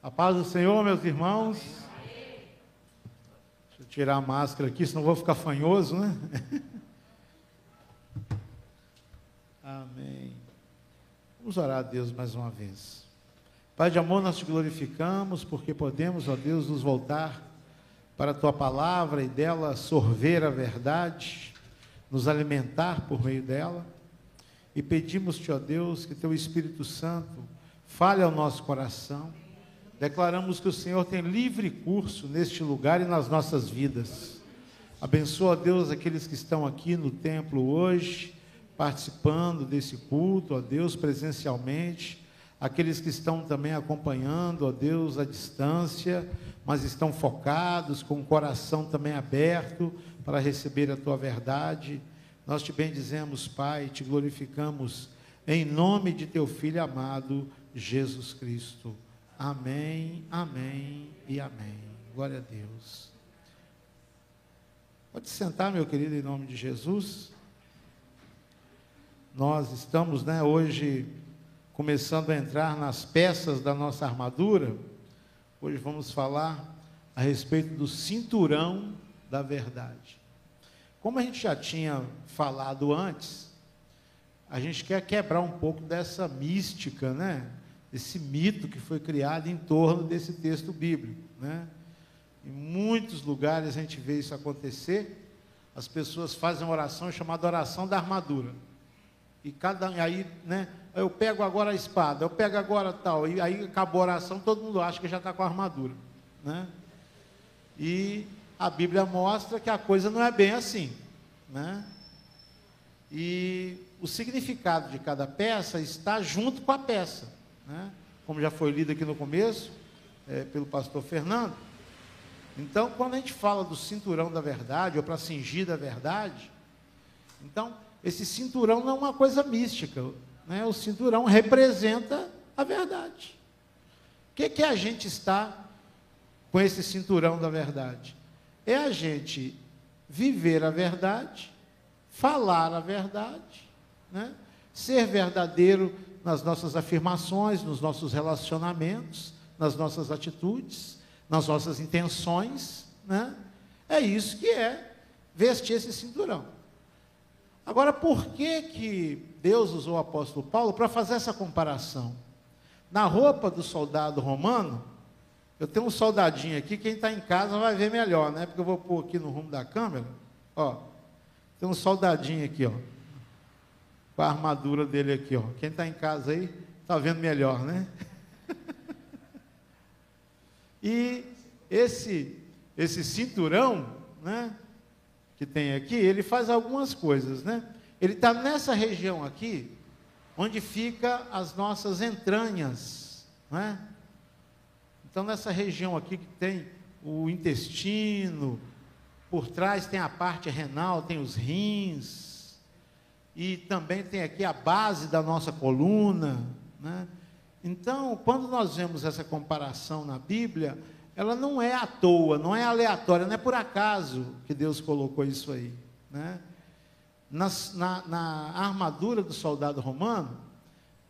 A paz do Senhor, meus irmãos. Deixa eu tirar a máscara aqui, senão vou ficar fanhoso, né? Amém. Vamos orar a Deus mais uma vez. Pai de amor, nós te glorificamos porque podemos, ó Deus, nos voltar para a tua palavra e dela sorver a verdade, nos alimentar por meio dela. E pedimos-te, ó Deus, que teu Espírito Santo fale ao nosso coração. Declaramos que o Senhor tem livre curso neste lugar e nas nossas vidas. Abençoa, Deus, aqueles que estão aqui no templo hoje, participando desse culto, ó Deus, presencialmente aqueles que estão também acompanhando, ó Deus, à distância, mas estão focados, com o coração também aberto para receber a tua verdade. Nós te bendizemos, Pai, te glorificamos em nome de teu filho amado, Jesus Cristo. Amém, amém e amém. Glória a Deus. Pode sentar, meu querido, em nome de Jesus. Nós estamos, né, hoje começando a entrar nas peças da nossa armadura, hoje vamos falar a respeito do cinturão da verdade. Como a gente já tinha falado antes, a gente quer quebrar um pouco dessa mística, né? Esse mito que foi criado em torno desse texto bíblico, né? Em muitos lugares a gente vê isso acontecer. As pessoas fazem uma oração chamada oração da armadura. E cada aí, né? eu pego agora a espada, eu pego agora tal, e aí acabou a oração, todo mundo acha que já está com a armadura. Né? E a Bíblia mostra que a coisa não é bem assim. Né? E o significado de cada peça está junto com a peça. Né? Como já foi lido aqui no começo, é, pelo pastor Fernando. Então, quando a gente fala do cinturão da verdade, ou para cingir da verdade, então, esse cinturão não é uma coisa mística. Né? O cinturão representa a verdade. O que, que a gente está com esse cinturão da verdade? É a gente viver a verdade, falar a verdade, né? ser verdadeiro nas nossas afirmações, nos nossos relacionamentos, nas nossas atitudes, nas nossas intenções. Né? É isso que é vestir esse cinturão. Agora, por que, que Deus usou o apóstolo Paulo para fazer essa comparação? Na roupa do soldado romano, eu tenho um soldadinho aqui, quem está em casa vai ver melhor, né? Porque eu vou pôr aqui no rumo da câmera. Ó, tem um soldadinho aqui, ó. Com a armadura dele aqui, ó. Quem está em casa aí, está vendo melhor, né? e esse, esse cinturão, né? que tem aqui, ele faz algumas coisas, né? Ele está nessa região aqui, onde fica as nossas entranhas, né? Então nessa região aqui que tem o intestino, por trás tem a parte renal, tem os rins, e também tem aqui a base da nossa coluna, né? Então, quando nós vemos essa comparação na Bíblia, ela não é à toa, não é aleatória, não é por acaso que Deus colocou isso aí. Né? Na, na, na armadura do soldado romano,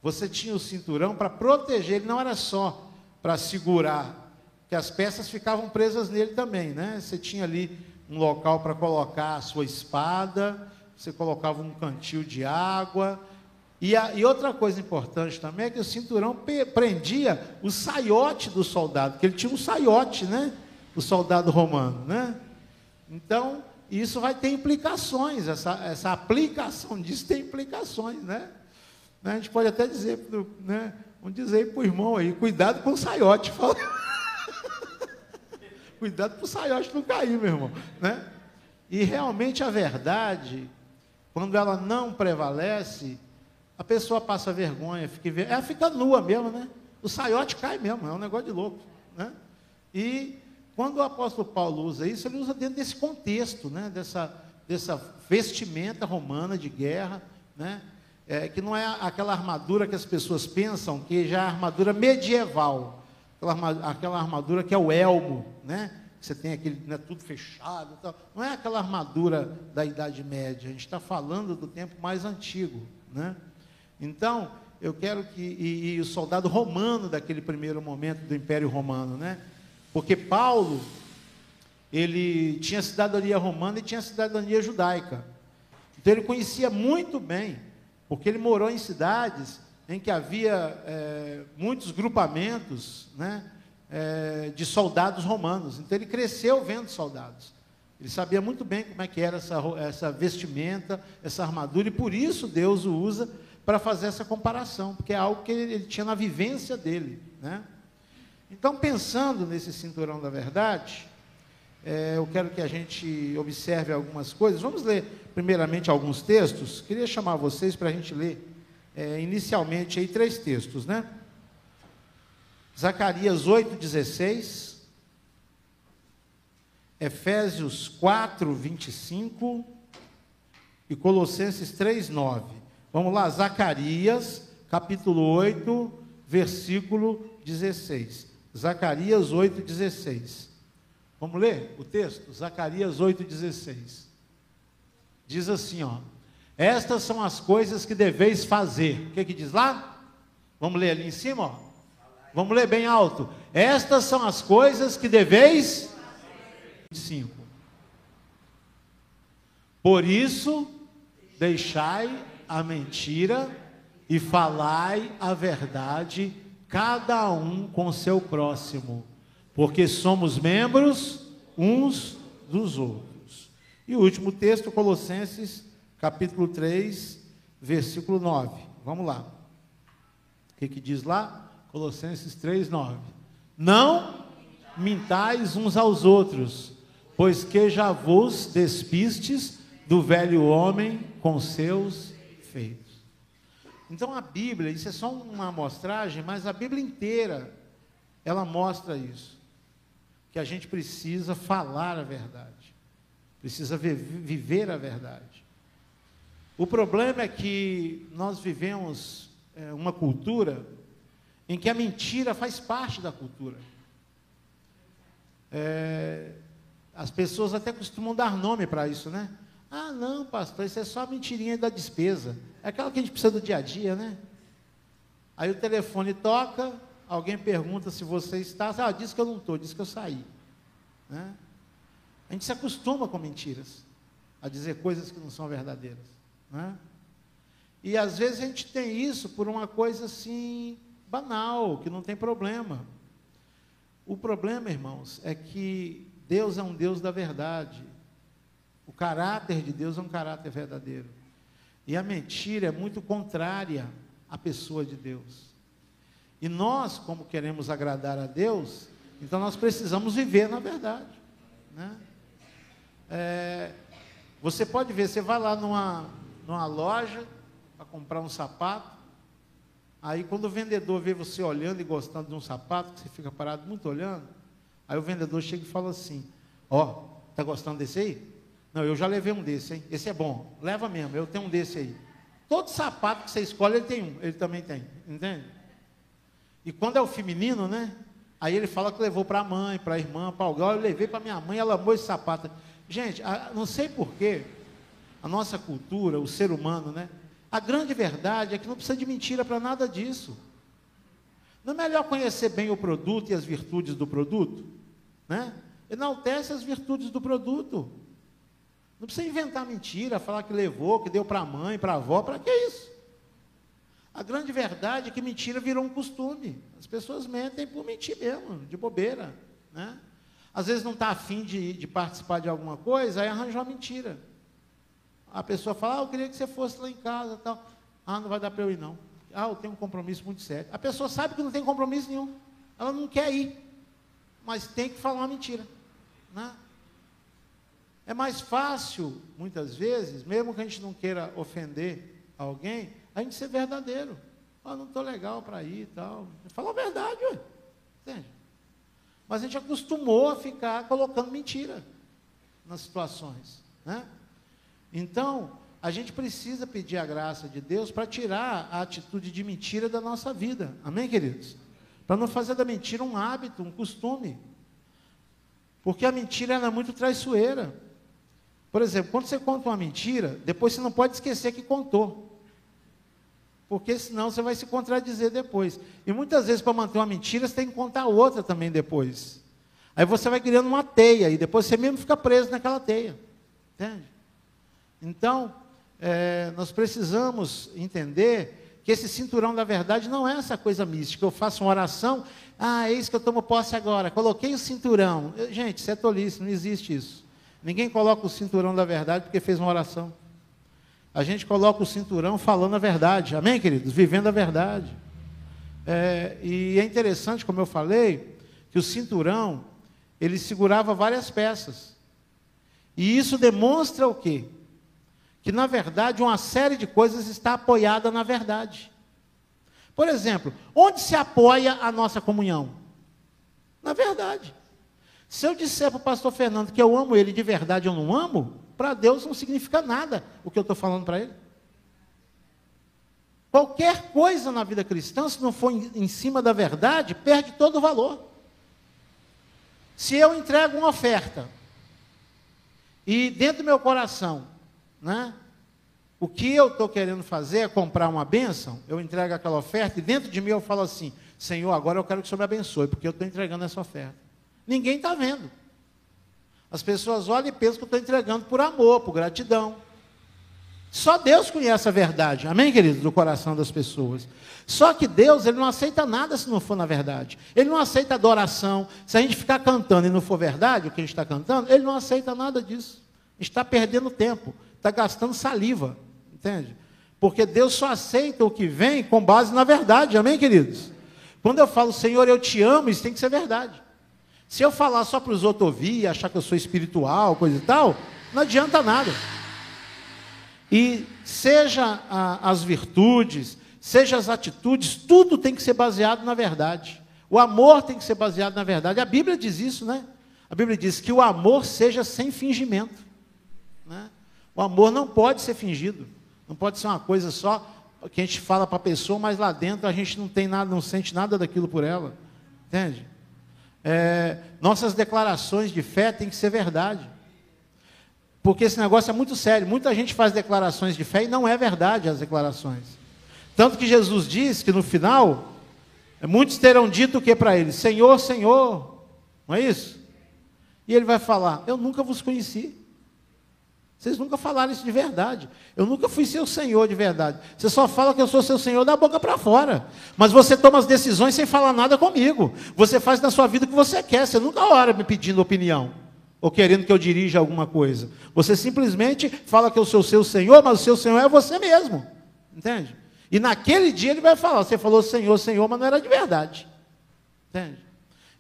você tinha o cinturão para proteger, ele não era só para segurar, que as peças ficavam presas nele também, né? Você tinha ali um local para colocar a sua espada, você colocava um cantil de água, e, a, e, outra coisa importante também é que o cinturão prendia o saiote do soldado, que ele tinha um saiote, né? O soldado romano, né? Então, isso vai ter implicações, essa, essa aplicação disso tem implicações, né? A gente pode até dizer, né? Vamos dizer para o irmão aí, cuidado com o saiote. cuidado para o saiote não cair, meu irmão, né? E realmente a verdade, quando ela não prevalece, a pessoa passa vergonha, fica, ela fica nua mesmo, né? O saiote cai mesmo, é um negócio de louco, né? E quando o apóstolo Paulo usa isso, ele usa dentro desse contexto, né? Dessa, dessa vestimenta romana de guerra, né? É, que não é aquela armadura que as pessoas pensam que já é armadura medieval, aquela armadura que é o elmo, né? Você tem aquele, né, tudo fechado, tal. não é aquela armadura da Idade Média. A gente está falando do tempo mais antigo, né? Então, eu quero que. E, e, o soldado romano daquele primeiro momento do Império Romano, né? Porque Paulo, ele tinha cidadania romana e tinha cidadania judaica. Então ele conhecia muito bem, porque ele morou em cidades em que havia é, muitos grupamentos né, é, de soldados romanos. Então ele cresceu vendo soldados. Ele sabia muito bem como é que era essa, essa vestimenta, essa armadura, e por isso Deus o usa para fazer essa comparação, porque é algo que ele, ele tinha na vivência dele. Né? Então, pensando nesse cinturão da verdade, é, eu quero que a gente observe algumas coisas. Vamos ler, primeiramente, alguns textos. Queria chamar vocês para a gente ler, é, inicialmente, aí, três textos, né? Zacarias 8,16, Efésios 4, 25 e Colossenses 3, 9. Vamos lá, Zacarias, capítulo 8, versículo 16. Zacarias 8, 16. Vamos ler o texto? Zacarias 8, 16. Diz assim, ó. Estas são as coisas que deveis fazer. O que, que diz lá? Vamos ler ali em cima, ó. Vamos ler bem alto. Estas são as coisas que deveis. 5. Por isso, deixai a mentira e falai a verdade, cada um com seu próximo, porque somos membros uns dos outros. E o último texto, Colossenses, capítulo 3, versículo 9. Vamos lá. O que, que diz lá? Colossenses 3, 9. Não mintais uns aos outros, pois que já vos despistes do velho homem com seus feitos. Então a Bíblia, isso é só uma amostragem, mas a Bíblia inteira, ela mostra isso. Que a gente precisa falar a verdade, precisa viver a verdade. O problema é que nós vivemos é, uma cultura em que a mentira faz parte da cultura. É, as pessoas até costumam dar nome para isso, né? Ah, não, pastor, isso é só mentirinha da despesa. É aquela que a gente precisa do dia a dia, né? Aí o telefone toca, alguém pergunta se você está. Ah, diz que eu não estou, diz que eu saí. Né? A gente se acostuma com mentiras, a dizer coisas que não são verdadeiras. Né? E às vezes a gente tem isso por uma coisa assim, banal, que não tem problema. O problema, irmãos, é que Deus é um Deus da verdade. O caráter de Deus é um caráter verdadeiro. E a mentira é muito contrária à pessoa de Deus. E nós, como queremos agradar a Deus, então nós precisamos viver na verdade. Né? É, você pode ver, você vai lá numa, numa loja para comprar um sapato, aí quando o vendedor vê você olhando e gostando de um sapato, que você fica parado muito olhando, aí o vendedor chega e fala assim, ó, oh, está gostando desse aí? Não, eu já levei um desse, hein? Esse é bom. Leva mesmo, eu tenho um desse aí. Todo sapato que você escolhe, ele tem um, ele também tem, entende? E quando é o feminino, né? Aí ele fala que levou para a mãe, para a irmã, para alguém. Eu levei para minha mãe, ela amou esse sapato. Gente, a, não sei porquê, a nossa cultura, o ser humano, né? A grande verdade é que não precisa de mentira para nada disso. Não é melhor conhecer bem o produto e as virtudes do produto? Né? Enaltece as virtudes do produto. Não precisa inventar mentira, falar que levou, que deu para a mãe, para a avó, para que isso? A grande verdade é que mentira virou um costume. As pessoas mentem por mentir mesmo, de bobeira. Né? Às vezes não está afim de, de participar de alguma coisa, aí arranja uma mentira. A pessoa fala, ah, eu queria que você fosse lá em casa tal. Ah, não vai dar para eu ir não. Ah, eu tenho um compromisso muito sério. A pessoa sabe que não tem compromisso nenhum. Ela não quer ir. Mas tem que falar uma mentira. Né? É mais fácil, muitas vezes, mesmo que a gente não queira ofender alguém, a gente ser verdadeiro. Ah, não estou legal para ir e tal. Fala a verdade, ué. Entende? Mas a gente acostumou a ficar colocando mentira nas situações. Né? Então, a gente precisa pedir a graça de Deus para tirar a atitude de mentira da nossa vida. Amém, queridos? Para não fazer da mentira um hábito, um costume. Porque a mentira é muito traiçoeira. Por exemplo, quando você conta uma mentira, depois você não pode esquecer que contou. Porque senão você vai se contradizer depois. E muitas vezes, para manter uma mentira, você tem que contar outra também depois. Aí você vai criando uma teia, e depois você mesmo fica preso naquela teia. Entende? Então, é, nós precisamos entender que esse cinturão da verdade não é essa coisa mística. Eu faço uma oração, ah, é isso que eu tomo posse agora. Coloquei o cinturão. Gente, isso é tolice, não existe isso. Ninguém coloca o cinturão da verdade porque fez uma oração. A gente coloca o cinturão falando a verdade. Amém, queridos? Vivendo a verdade. É, e é interessante, como eu falei, que o cinturão, ele segurava várias peças. E isso demonstra o quê? Que, na verdade, uma série de coisas está apoiada na verdade. Por exemplo, onde se apoia a nossa comunhão? Na verdade. Se eu disser para o pastor Fernando que eu amo ele de verdade ou não amo, para Deus não significa nada o que eu estou falando para ele. Qualquer coisa na vida cristã, se não for em, em cima da verdade, perde todo o valor. Se eu entrego uma oferta e dentro do meu coração, né, o que eu estou querendo fazer é comprar uma bênção, eu entrego aquela oferta e dentro de mim eu falo assim: Senhor, agora eu quero que o Senhor me abençoe, porque eu estou entregando essa oferta. Ninguém está vendo. As pessoas olham e pensam que eu estou entregando por amor, por gratidão. Só Deus conhece a verdade, amém, queridos, do coração das pessoas. Só que Deus, Ele não aceita nada se não for na verdade. Ele não aceita adoração. Se a gente ficar cantando e não for verdade o que a gente está cantando, Ele não aceita nada disso. Está perdendo tempo, está gastando saliva, entende? Porque Deus só aceita o que vem com base na verdade, amém, queridos? Quando eu falo, Senhor, eu te amo, isso tem que ser verdade. Se eu falar só para os outros ouvir, achar que eu sou espiritual, coisa e tal, não adianta nada. E seja a, as virtudes, seja as atitudes, tudo tem que ser baseado na verdade. O amor tem que ser baseado na verdade. A Bíblia diz isso, né? A Bíblia diz que o amor seja sem fingimento. Né? O amor não pode ser fingido. Não pode ser uma coisa só que a gente fala para a pessoa, mas lá dentro a gente não tem nada, não sente nada daquilo por ela. Entende? é, nossas declarações de fé têm que ser verdade. Porque esse negócio é muito sério. Muita gente faz declarações de fé e não é verdade as declarações. Tanto que Jesus diz que no final, muitos terão dito o que para ele? Senhor, Senhor. Não é isso? E ele vai falar: Eu nunca vos conheci. Vocês nunca falaram isso de verdade. Eu nunca fui seu senhor de verdade. Você só fala que eu sou seu senhor da boca para fora. Mas você toma as decisões sem falar nada comigo. Você faz na sua vida o que você quer. Você nunca ora me pedindo opinião. Ou querendo que eu dirija alguma coisa. Você simplesmente fala que eu sou seu senhor, mas o seu senhor é você mesmo. Entende? E naquele dia ele vai falar: Você falou senhor, senhor, mas não era de verdade. Entende?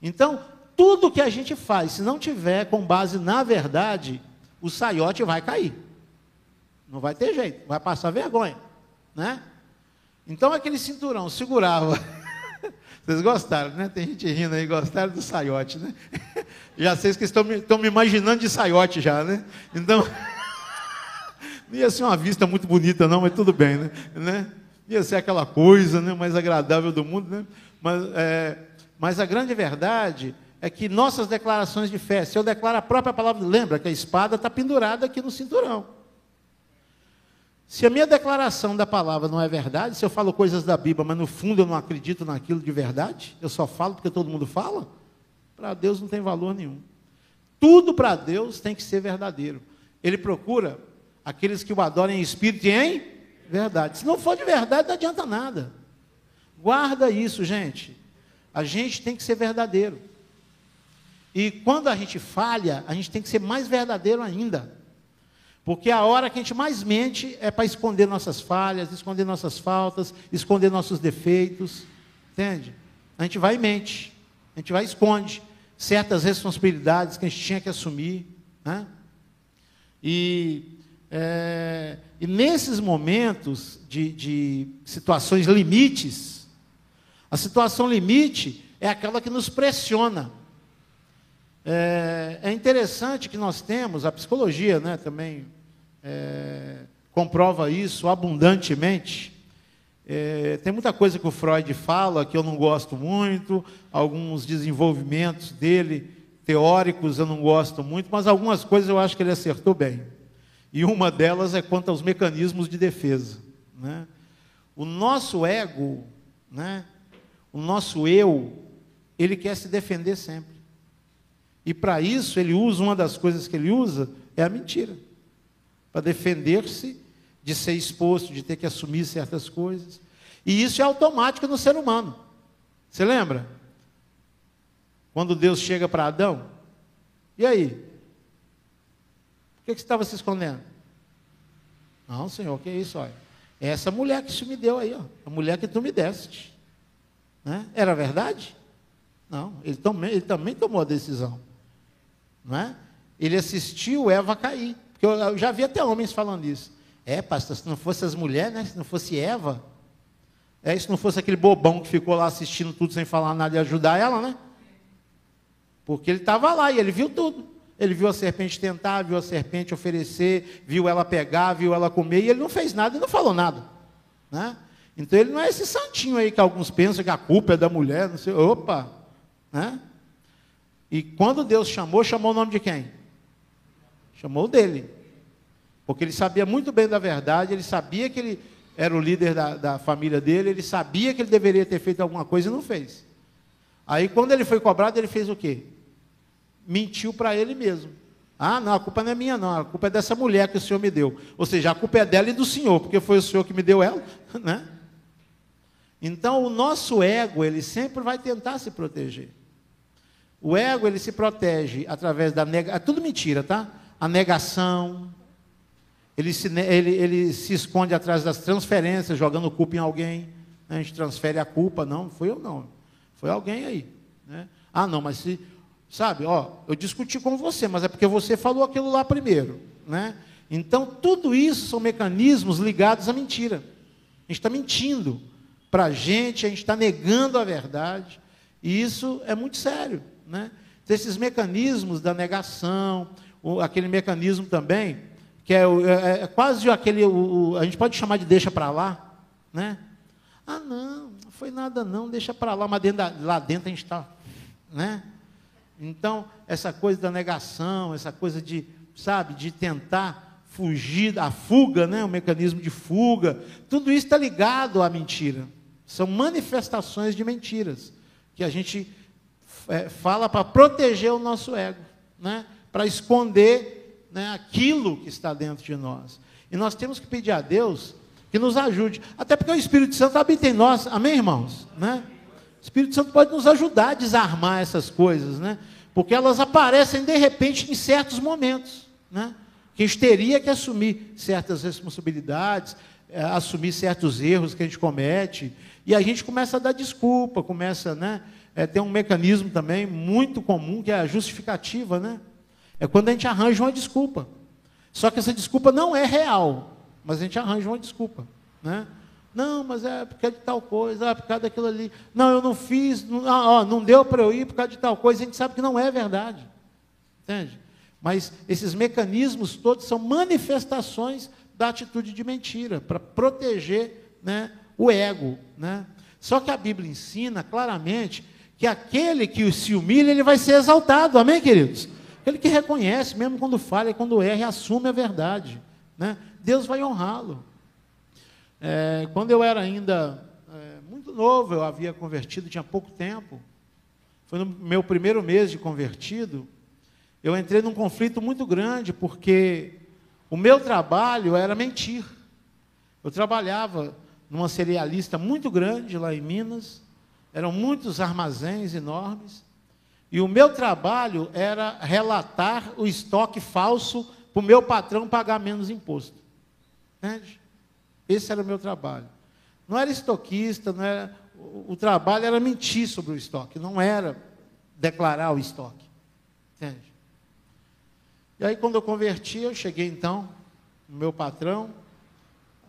Então, tudo que a gente faz, se não tiver com base na verdade, o saiote vai cair. Não vai ter jeito, vai passar vergonha, né? Então aquele cinturão segurava. Vocês gostaram, né? Tem gente rindo aí, gostaram do saiote, né? Já sei que estão me, estão me imaginando de saiote já, né? Então, não ia ser uma vista muito bonita não, mas tudo bem, né? né? Ia ser aquela coisa né, mais agradável do mundo, né? Mas, é, mas a grande verdade é que nossas declarações de fé, se eu declaro a própria palavra, lembra que a espada está pendurada aqui no cinturão. Se a minha declaração da palavra não é verdade, se eu falo coisas da Bíblia, mas no fundo eu não acredito naquilo de verdade, eu só falo porque todo mundo fala, para Deus não tem valor nenhum. Tudo para Deus tem que ser verdadeiro. Ele procura aqueles que o adorem em espírito e em verdade. Se não for de verdade, não adianta nada. Guarda isso, gente. A gente tem que ser verdadeiro. E quando a gente falha, a gente tem que ser mais verdadeiro ainda. Porque a hora que a gente mais mente é para esconder nossas falhas, esconder nossas faltas, esconder nossos defeitos. Entende? A gente vai e mente. A gente vai e esconde certas responsabilidades que a gente tinha que assumir. Né? E, é, e nesses momentos de, de situações limites, a situação limite é aquela que nos pressiona. É, é interessante que nós temos, a psicologia né, também é, comprova isso abundantemente. É, tem muita coisa que o Freud fala que eu não gosto muito, alguns desenvolvimentos dele, teóricos, eu não gosto muito, mas algumas coisas eu acho que ele acertou bem. E uma delas é quanto aos mecanismos de defesa. Né? O nosso ego, né? O nosso eu, ele quer se defender sempre. E para isso ele usa uma das coisas que ele usa é a mentira. Para defender-se de ser exposto, de ter que assumir certas coisas. E isso é automático no ser humano. Você lembra? Quando Deus chega para Adão, e aí? Por que, que você estava se escondendo? Não, Senhor, que é isso? Olha, é essa mulher que isso me deu aí, ó, a mulher que tu me deste. Né? Era verdade? Não, ele também, ele também tomou a decisão. Não é? Ele assistiu Eva cair. Porque eu, eu já vi até homens falando isso. É, pastor, se não fosse as mulheres, né? se não fosse Eva, é, se não fosse aquele bobão que ficou lá assistindo tudo sem falar nada e ajudar ela, né? Porque ele estava lá e ele viu tudo. Ele viu a serpente tentar, viu a serpente oferecer, viu ela pegar, viu ela comer, e ele não fez nada e não falou nada. Né? Então ele não é esse santinho aí que alguns pensam que a culpa é da mulher, não sei. Opa! Né? E quando Deus chamou, chamou o nome de quem? Chamou dele. Porque ele sabia muito bem da verdade, ele sabia que ele era o líder da, da família dele, ele sabia que ele deveria ter feito alguma coisa e não fez. Aí quando ele foi cobrado, ele fez o quê? mentiu para ele mesmo. Ah, não, a culpa não é minha, não, a culpa é dessa mulher que o Senhor me deu. Ou seja, a culpa é dela e do Senhor, porque foi o Senhor que me deu ela, né? Então, o nosso ego, ele sempre vai tentar se proteger. O ego, ele se protege através da negação, é tudo mentira, tá? A negação, ele se, ele, ele se esconde atrás das transferências, jogando culpa em alguém. Né? A gente transfere a culpa, não, foi eu não, foi alguém aí. Né? Ah, não, mas se Sabe, ó, eu discuti com você, mas é porque você falou aquilo lá primeiro, né? Então, tudo isso são mecanismos ligados à mentira. A gente está mentindo para a gente, a gente está negando a verdade, e isso é muito sério, né? Esses mecanismos da negação, aquele mecanismo também, que é, é, é quase aquele, o, a gente pode chamar de deixa para lá, né? Ah, não, não foi nada não, deixa para lá, mas dentro da, lá dentro a gente está, né? Então, essa coisa da negação, essa coisa de, sabe, de tentar fugir, a fuga, né, o mecanismo de fuga, tudo isso está ligado à mentira. São manifestações de mentiras que a gente é, fala para proteger o nosso ego, né, para esconder né, aquilo que está dentro de nós. E nós temos que pedir a Deus que nos ajude, até porque o Espírito Santo habita em nós, amém, irmãos? Né? O Espírito Santo pode nos ajudar a desarmar essas coisas, né? Porque elas aparecem de repente em certos momentos, né? Que a gente teria que assumir certas responsabilidades, é, assumir certos erros que a gente comete, e a gente começa a dar desculpa, começa, né? É, tem um mecanismo também muito comum que é a justificativa, né? É quando a gente arranja uma desculpa. Só que essa desculpa não é real, mas a gente arranja uma desculpa, né? Não, mas é por causa de tal coisa, ah, por causa daquilo ali. Não, eu não fiz, não, ah, ó, não deu para eu ir por causa de tal coisa. A gente sabe que não é verdade. Entende? Mas esses mecanismos todos são manifestações da atitude de mentira, para proteger né, o ego. Né? Só que a Bíblia ensina claramente que aquele que se humilha, ele vai ser exaltado. Amém, queridos? Aquele que reconhece, mesmo quando falha, quando erra, e assume a verdade. Né? Deus vai honrá-lo. É, quando eu era ainda é, muito novo, eu havia convertido, tinha pouco tempo. Foi no meu primeiro mês de convertido. Eu entrei num conflito muito grande, porque o meu trabalho era mentir. Eu trabalhava numa cerealista muito grande lá em Minas, eram muitos armazéns enormes, e o meu trabalho era relatar o estoque falso para o meu patrão pagar menos imposto. Entende? Esse era o meu trabalho. Não era estoquista, não era, o, o trabalho era mentir sobre o estoque, não era declarar o estoque. Entende? E aí, quando eu converti, eu cheguei então, no meu patrão,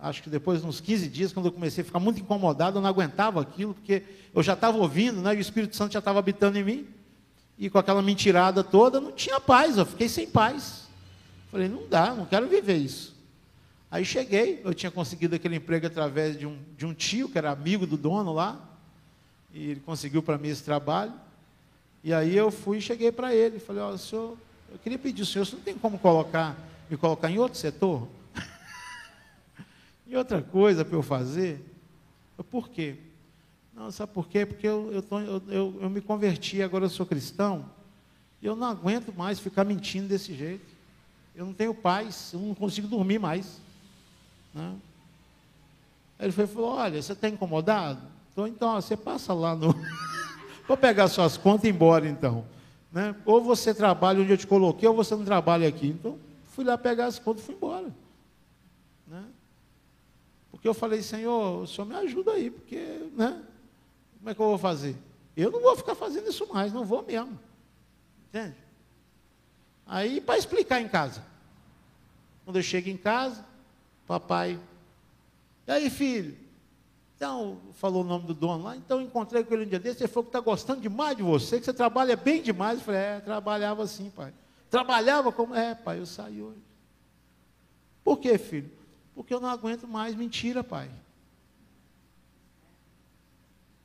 acho que depois de uns 15 dias, quando eu comecei a ficar muito incomodado, eu não aguentava aquilo, porque eu já estava ouvindo, né, e o Espírito Santo já estava habitando em mim, e com aquela mentirada toda, não tinha paz, eu fiquei sem paz. Falei, não dá, não quero viver isso. Aí cheguei, eu tinha conseguido aquele emprego através de um, de um tio, que era amigo do dono lá, e ele conseguiu para mim esse trabalho. E aí eu fui e cheguei para ele, falei, ó, senhor, eu queria pedir senhor, você não tem como colocar, me colocar em outro setor? E outra coisa para eu fazer? Por quê? Não, sabe por quê? Porque eu, eu, tô, eu, eu, me converti, agora eu sou cristão, e eu não aguento mais ficar mentindo desse jeito. Eu não tenho paz, eu não consigo dormir mais. Né? Aí ele foi, falou: Olha, você está incomodado? Então, então você passa lá no. Vou pegar suas contas e ir embora então. Né? Ou você trabalha onde eu te coloquei, ou você não trabalha aqui. Então, fui lá pegar as contas e fui embora. Porque eu falei, Senhor, o Senhor me ajuda aí, porque, né? Como é que eu vou fazer? Eu não vou ficar fazendo isso mais, não vou mesmo. Entende? Aí, para explicar em casa. Quando eu chego em casa, papai, e aí, filho? Então, falou o nome do dono lá, então encontrei com ele um dia desse, ele falou que está gostando demais de você, que você trabalha bem demais. Eu falei, é, trabalhava assim, pai. Trabalhava como. É, pai, eu saí hoje. Por quê, filho? Porque eu não aguento mais mentira, pai.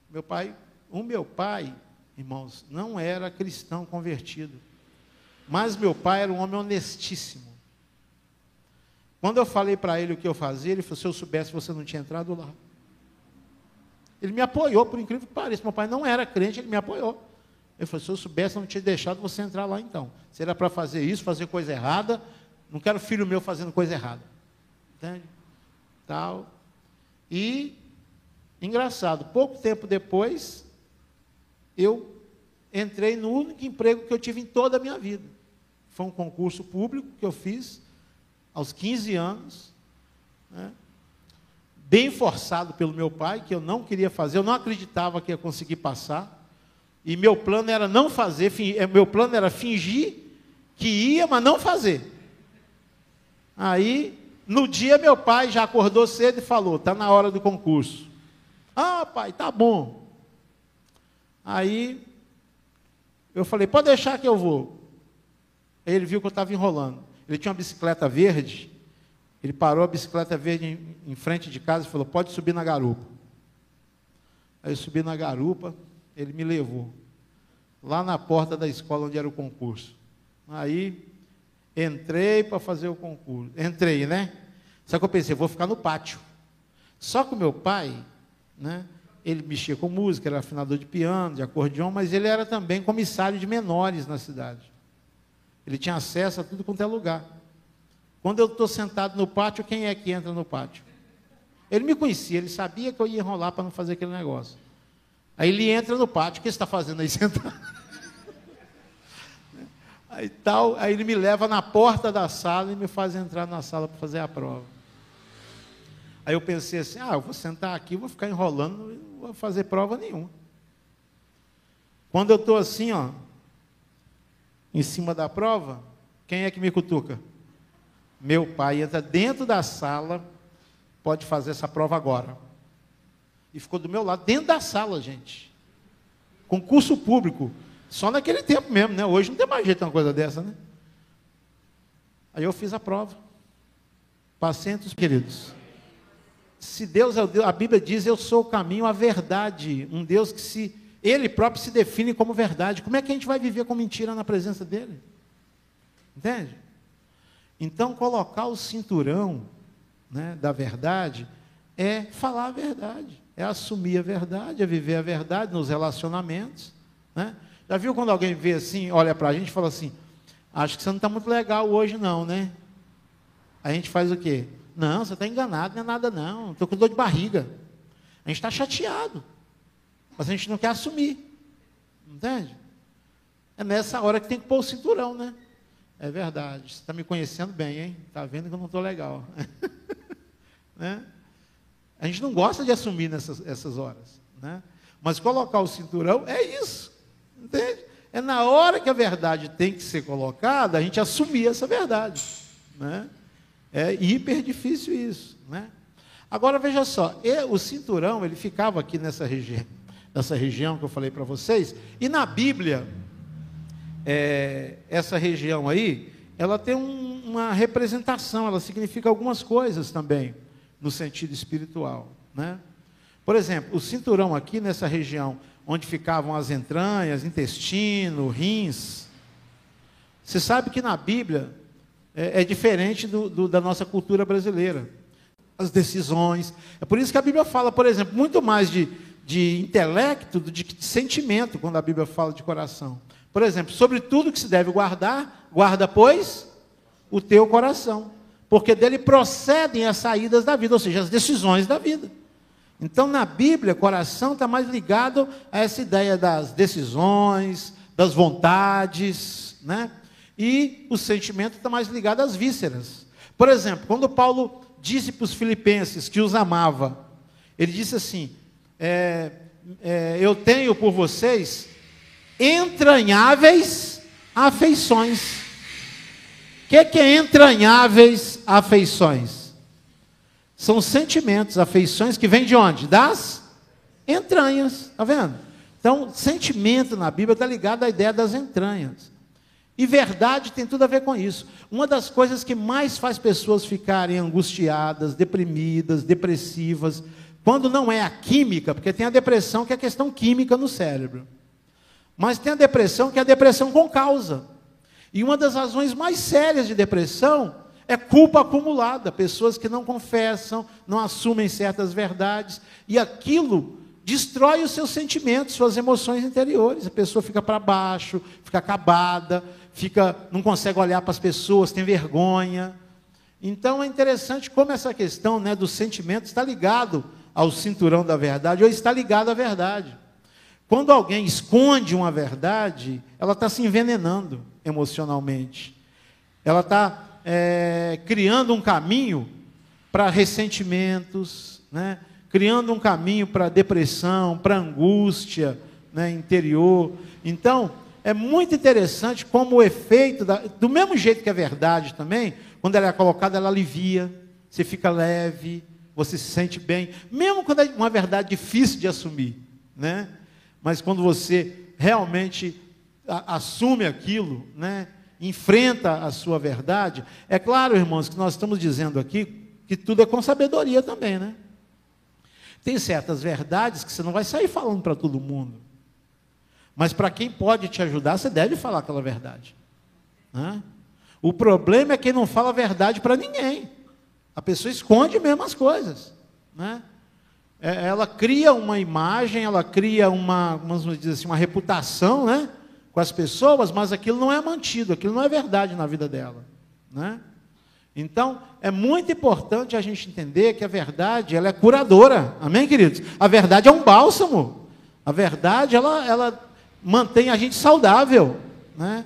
Meu pai, o meu pai, irmãos, não era cristão convertido. Mas meu pai era um homem honestíssimo. Quando eu falei para ele o que eu fazia, ele falou: se eu soubesse, você não tinha entrado lá. Ele me apoiou, por incrível que pareça. Meu pai não era crente, ele me apoiou. Ele falou: se eu soubesse, eu não tinha deixado você entrar lá então. Se era para fazer isso, fazer coisa errada, não quero filho meu fazendo coisa errada. Entende? Tal. E, engraçado, pouco tempo depois, eu entrei no único emprego que eu tive em toda a minha vida. Foi um concurso público que eu fiz aos 15 anos. Né? bem forçado pelo meu pai, que eu não queria fazer, eu não acreditava que ia conseguir passar. E meu plano era não fazer, eh, meu plano era fingir que ia, mas não fazer. Aí, no dia, meu pai já acordou cedo e falou: está na hora do concurso. Ah, pai, tá bom. Aí, eu falei: pode deixar que eu vou. Aí ele viu que eu estava enrolando. Ele tinha uma bicicleta verde ele parou a bicicleta verde em, em frente de casa e falou: Pode subir na garupa. Aí eu subi na garupa, ele me levou. Lá na porta da escola onde era o concurso. Aí entrei para fazer o concurso. Entrei, né? Só que eu pensei, vou ficar no pátio. Só que o meu pai, né? Ele mexia com música, era afinador de piano, de acordeão, mas ele era também comissário de menores na cidade. Ele tinha acesso a tudo quanto é lugar. Quando eu estou sentado no pátio, quem é que entra no pátio? Ele me conhecia, ele sabia que eu ia enrolar para não fazer aquele negócio. Aí ele entra no pátio, o que você está fazendo aí sentado? Aí, tal, aí ele me leva na porta da sala e me faz entrar na sala para fazer a prova. Aí eu pensei assim, ah, eu vou sentar aqui, vou ficar enrolando, não vou fazer prova nenhuma. Quando eu estou assim, ó, em cima da prova, quem é que me cutuca? Meu pai entra dentro da sala, pode fazer essa prova agora. E ficou do meu lado, dentro da sala, gente. Concurso público. Só naquele tempo mesmo, né? Hoje não tem mais jeito de uma coisa dessa, né? Aí eu fiz a prova. Passei entre os queridos. Se Deus é o Deus, a Bíblia diz, eu sou o caminho, a verdade. Um Deus que se, Ele próprio se define como verdade. Como é que a gente vai viver com mentira na presença dEle? Entende? Então, colocar o cinturão né, da verdade é falar a verdade, é assumir a verdade, é viver a verdade nos relacionamentos. Né? Já viu quando alguém vê assim, olha para a gente e fala assim: Acho que você não está muito legal hoje, não, né? A gente faz o quê? Não, você está enganado, não é nada, não. Estou com dor de barriga. A gente está chateado, mas a gente não quer assumir. Entende? É nessa hora que tem que pôr o cinturão, né? É verdade. Você está me conhecendo bem, hein? Está vendo que eu não estou legal. né? A gente não gosta de assumir nessas essas horas. Né? Mas colocar o cinturão é isso. Entende? É na hora que a verdade tem que ser colocada, a gente assumir essa verdade. Né? É hiper difícil isso. Né? Agora veja só, o cinturão ele ficava aqui nessa região, nessa região que eu falei para vocês, e na Bíblia é, essa região aí, ela tem um, uma representação, ela significa algumas coisas também, no sentido espiritual. Né? Por exemplo, o cinturão aqui nessa região, onde ficavam as entranhas, intestino, rins. Você sabe que na Bíblia é, é diferente do, do, da nossa cultura brasileira. as decisões. É por isso que a Bíblia fala, por exemplo, muito mais de, de intelecto do que de sentimento, quando a Bíblia fala de coração. Por exemplo, sobre tudo que se deve guardar, guarda, pois, o teu coração. Porque dele procedem as saídas da vida, ou seja, as decisões da vida. Então, na Bíblia, coração está mais ligado a essa ideia das decisões, das vontades, né? E o sentimento está mais ligado às vísceras. Por exemplo, quando Paulo disse para os filipenses que os amava, ele disse assim: é, é, Eu tenho por vocês entranháveis afeições. O que, que é entranháveis afeições? São sentimentos, afeições que vêm de onde? Das entranhas, está vendo? Então, sentimento na Bíblia está ligado à ideia das entranhas. E verdade tem tudo a ver com isso. Uma das coisas que mais faz pessoas ficarem angustiadas, deprimidas, depressivas, quando não é a química, porque tem a depressão que é questão química no cérebro. Mas tem a depressão que é a depressão com causa. E uma das razões mais sérias de depressão é culpa acumulada, pessoas que não confessam, não assumem certas verdades, e aquilo destrói os seus sentimentos, suas emoções interiores. A pessoa fica para baixo, fica acabada, fica, não consegue olhar para as pessoas, tem vergonha. Então é interessante como essa questão né, do sentimento está ligado ao cinturão da verdade, ou está ligado à verdade. Quando alguém esconde uma verdade, ela está se envenenando emocionalmente. Ela está é, criando um caminho para ressentimentos, né? criando um caminho para depressão, para angústia né, interior. Então, é muito interessante como o efeito, da, do mesmo jeito que a verdade também, quando ela é colocada, ela alivia, você fica leve, você se sente bem, mesmo quando é uma verdade difícil de assumir, né? Mas quando você realmente assume aquilo, né? Enfrenta a sua verdade. É claro, irmãos, que nós estamos dizendo aqui que tudo é com sabedoria também, né? Tem certas verdades que você não vai sair falando para todo mundo. Mas para quem pode te ajudar, você deve falar aquela verdade. Né? O problema é quem não fala a verdade para ninguém. A pessoa esconde mesmo as coisas. Né? É, ela cria uma imagem, ela cria uma, vamos dizer assim, uma reputação, né? Com as pessoas, mas aquilo não é mantido, aquilo não é verdade na vida dela. Né? Então, é muito importante a gente entender que a verdade ela é curadora. Amém, queridos? A verdade é um bálsamo. A verdade ela, ela mantém a gente saudável. Né?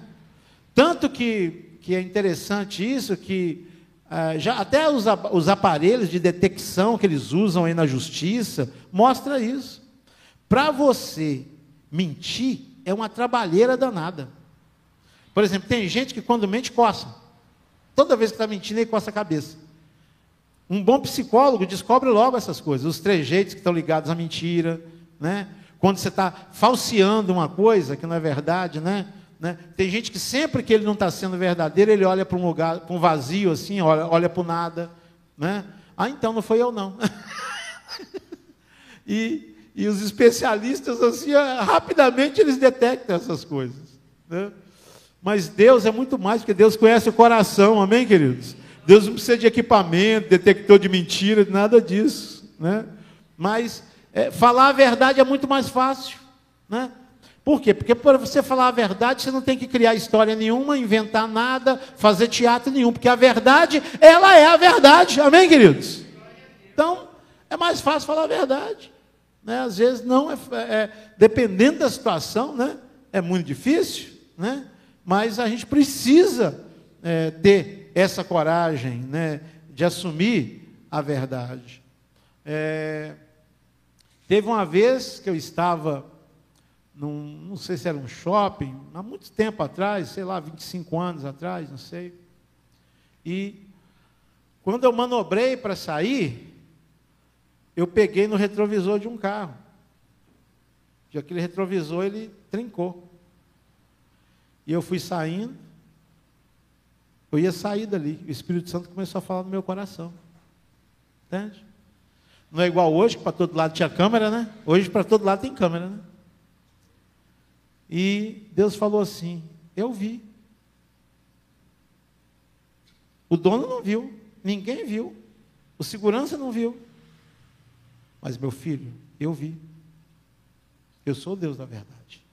Tanto que, que é interessante isso, que ah, já, até os, os aparelhos de detecção que eles usam aí na justiça mostra isso. Para você mentir, é uma trabalheira danada. Por exemplo, tem gente que quando mente coça. Toda vez que está mentindo, ele coça a cabeça. Um bom psicólogo descobre logo essas coisas, os trejeitos que estão ligados à mentira, né? Quando você está falseando uma coisa que não é verdade, né? né? Tem gente que sempre que ele não está sendo verdadeiro, ele olha para um lugar, para um vazio assim, olha, olha para o nada, né? Ah, então não foi eu não. e e os especialistas, assim, ah, rapidamente eles detectam essas coisas. Né? Mas Deus é muito mais, porque Deus conhece o coração, amém, queridos? Deus não precisa de equipamento, detector de mentira, nada disso. Né? Mas é, falar a verdade é muito mais fácil. Né? Por quê? Porque para você falar a verdade, você não tem que criar história nenhuma, inventar nada, fazer teatro nenhum, porque a verdade, ela é a verdade. Amém, queridos? Então, é mais fácil falar a verdade. Né? Às vezes não é, é, dependendo da situação, né? É muito difícil, né? Mas a gente precisa é, ter essa coragem, né? De assumir a verdade. É, teve uma vez que eu estava num, não sei se era um shopping, há muito tempo atrás, sei lá, 25 anos atrás, não sei. E quando eu manobrei para sair, eu peguei no retrovisor de um carro. E aquele retrovisor ele trincou. E eu fui saindo. Eu ia sair dali. O Espírito Santo começou a falar no meu coração. Entende? Não é igual hoje, que para todo lado tinha câmera, né? Hoje para todo lado tem câmera, né? E Deus falou assim: Eu vi. O dono não viu, ninguém viu. O segurança não viu. Mas meu filho, eu vi. Eu sou Deus da verdade.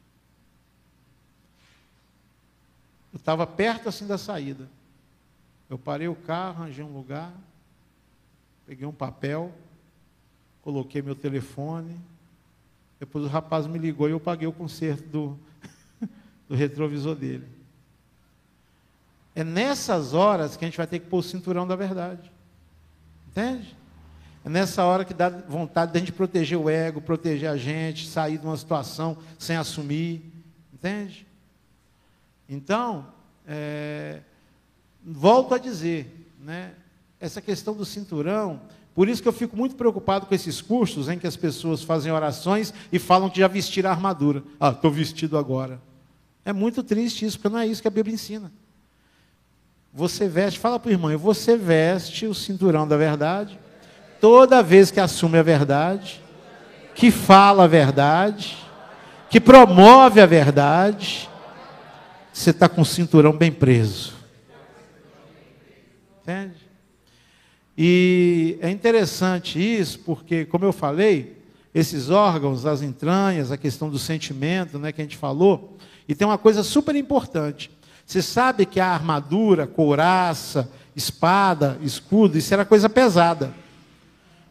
Eu estava perto assim da saída. Eu parei o carro, arranjei um lugar, peguei um papel, coloquei meu telefone. Depois o rapaz me ligou e eu paguei o conserto do, do retrovisor dele. É nessas horas que a gente vai ter que pôr o cinturão da verdade. Entende? É nessa hora que dá vontade de a gente proteger o ego, proteger a gente, sair de uma situação sem assumir. Entende? Então, é, volto a dizer, né, essa questão do cinturão, por isso que eu fico muito preocupado com esses cursos em que as pessoas fazem orações e falam que já vestiram a armadura. Ah, estou vestido agora. É muito triste isso, porque não é isso que a Bíblia ensina. Você veste, fala para o irmão, você veste o cinturão da verdade, toda vez que assume a verdade, que fala a verdade, que promove a verdade, você está com o cinturão bem preso. Entende? E é interessante isso, porque, como eu falei, esses órgãos, as entranhas, a questão do sentimento, né, que a gente falou, e tem uma coisa super importante. Você sabe que a armadura, couraça, espada, escudo, isso era coisa pesada.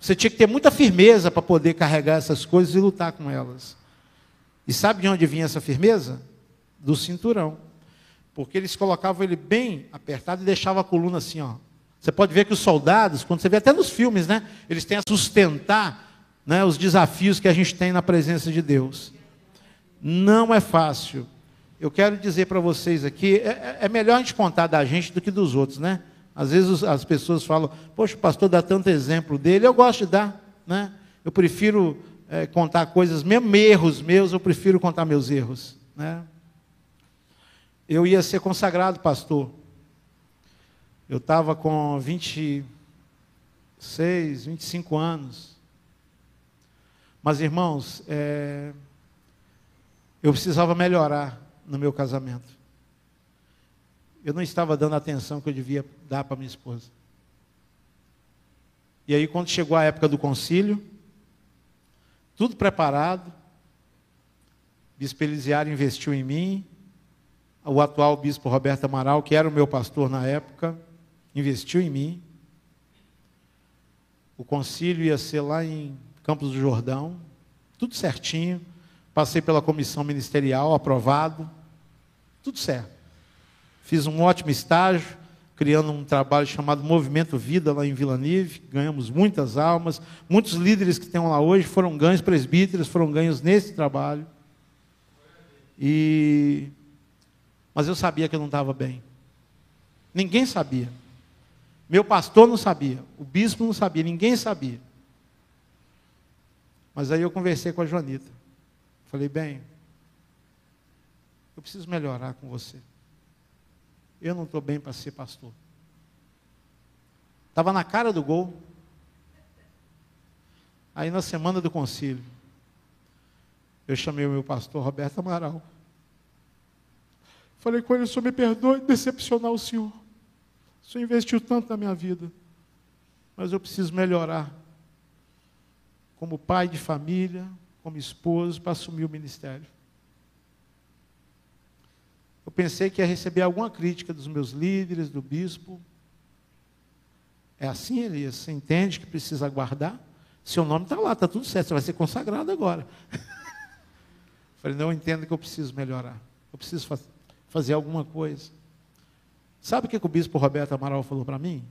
Você tinha que ter muita firmeza para poder carregar essas coisas e lutar com elas. E sabe de onde vinha essa firmeza? Do cinturão. Porque eles colocavam ele bem apertado e deixavam a coluna assim, ó. Você pode ver que os soldados, quando você vê até nos filmes, né, eles têm a sustentar né, os desafios que a gente tem na presença de Deus. Não é fácil eu quero dizer para vocês aqui, é, é, é, melhor a gente contar da gente do que dos outros, né? Às vezes as pessoas falam, poxa, o pastor dá tanto exemplo dele, eu gosto de dar, né? Eu prefiro é, contar coisas, mesmo erros meus, eu prefiro contar meus erros, né? Eu ia ser consagrado pastor. Eu estava com 26, 25 anos. Mas, irmãos, é, eu precisava melhorar no meu casamento. Eu não estava dando a atenção que eu devia dar para minha esposa. E aí, quando chegou a época do concílio, tudo preparado, Bispo Elisiário investiu em mim, o atual Bispo Roberto Amaral, que era o meu pastor na época, investiu em mim. O concílio ia ser lá em Campos do Jordão, tudo certinho. Passei pela comissão ministerial, aprovado. Tudo certo. Fiz um ótimo estágio, criando um trabalho chamado Movimento Vida lá em Vila Nive. Ganhamos muitas almas. Muitos líderes que estão lá hoje foram ganhos, presbíteros foram ganhos nesse trabalho. E... Mas eu sabia que eu não estava bem. Ninguém sabia. Meu pastor não sabia. O bispo não sabia. Ninguém sabia. Mas aí eu conversei com a Joanita. Falei, bem, eu preciso melhorar com você. Eu não estou bem para ser pastor. Estava na cara do gol. Aí na semana do concílio, eu chamei o meu pastor Roberto Amaral. Falei com ele, o senhor me perdoe decepcionar o senhor. O senhor investiu tanto na minha vida. Mas eu preciso melhorar. Como pai de família, como esposo para assumir o ministério. Eu pensei que ia receber alguma crítica dos meus líderes, do bispo. É assim, Elias? Você entende que precisa aguardar? Seu nome está lá, está tudo certo, você vai ser consagrado agora. Falei, não, eu entendo que eu preciso melhorar. Eu preciso faz, fazer alguma coisa. Sabe o que, que o bispo Roberto Amaral falou para mim?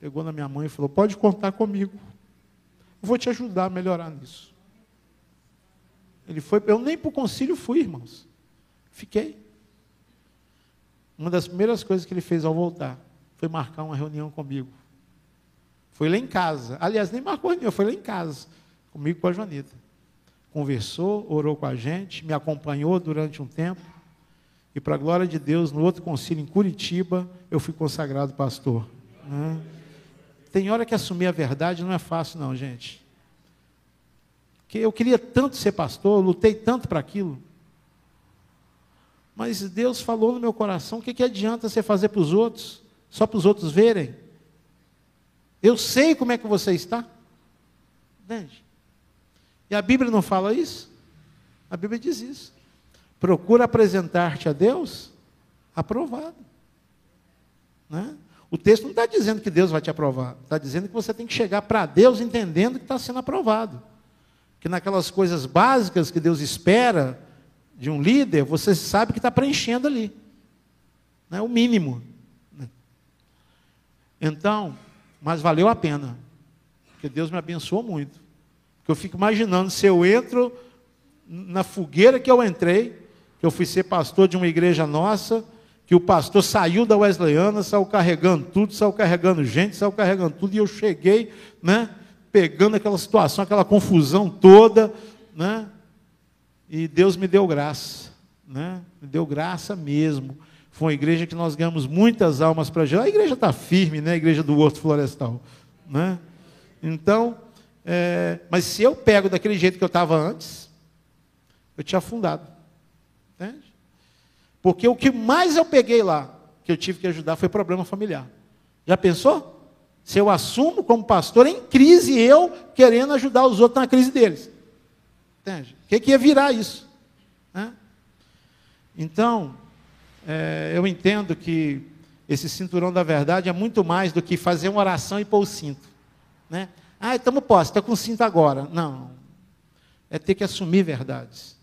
Pegou na minha mãe e falou: pode contar comigo. Eu vou te ajudar a melhorar nisso. Ele foi, eu nem para o concílio fui, irmãos. Fiquei. Uma das primeiras coisas que ele fez ao voltar foi marcar uma reunião comigo. Foi lá em casa. Aliás, nem marcou reunião, foi lá em casa, comigo com a Joanita. Conversou, orou com a gente, me acompanhou durante um tempo. E para a glória de Deus, no outro concílio em Curitiba, eu fui consagrado pastor. Né? Tem hora que assumir a verdade não é fácil, não, gente que eu queria tanto ser pastor, lutei tanto para aquilo. Mas Deus falou no meu coração: o que, que adianta você fazer para os outros, só para os outros verem? Eu sei como é que você está. Entende? E a Bíblia não fala isso? A Bíblia diz isso. Procura apresentar-te a Deus aprovado. Né? O texto não está dizendo que Deus vai te aprovar, está dizendo que você tem que chegar para Deus entendendo que está sendo aprovado. Que naquelas coisas básicas que Deus espera de um líder, você sabe que está preenchendo ali. Né? O mínimo. Então, mas valeu a pena. Porque Deus me abençoou muito. Porque eu fico imaginando se eu entro na fogueira que eu entrei, que eu fui ser pastor de uma igreja nossa, que o pastor saiu da Wesleyana, saiu carregando tudo, saiu carregando gente, saiu carregando tudo, e eu cheguei, né, pegando aquela situação, aquela confusão toda, né, e Deus me deu graça, né, me deu graça mesmo. Foi uma igreja que nós ganhamos muitas almas para Jesus. A igreja está firme, né, a igreja do Horto Florestal, né. Então, é, mas se eu pego daquele jeito que eu estava antes, eu tinha afundado. Entende? Porque o que mais eu peguei lá, que eu tive que ajudar, foi problema familiar. Já pensou? Se eu assumo como pastor em crise, eu querendo ajudar os outros na crise deles. Entende? O que, que ia virar isso? Né? Então, é, eu entendo que esse cinturão da verdade é muito mais do que fazer uma oração e pôr o cinto. Né? Ah, estamos posse, está com cinto agora. Não. É ter que assumir verdades.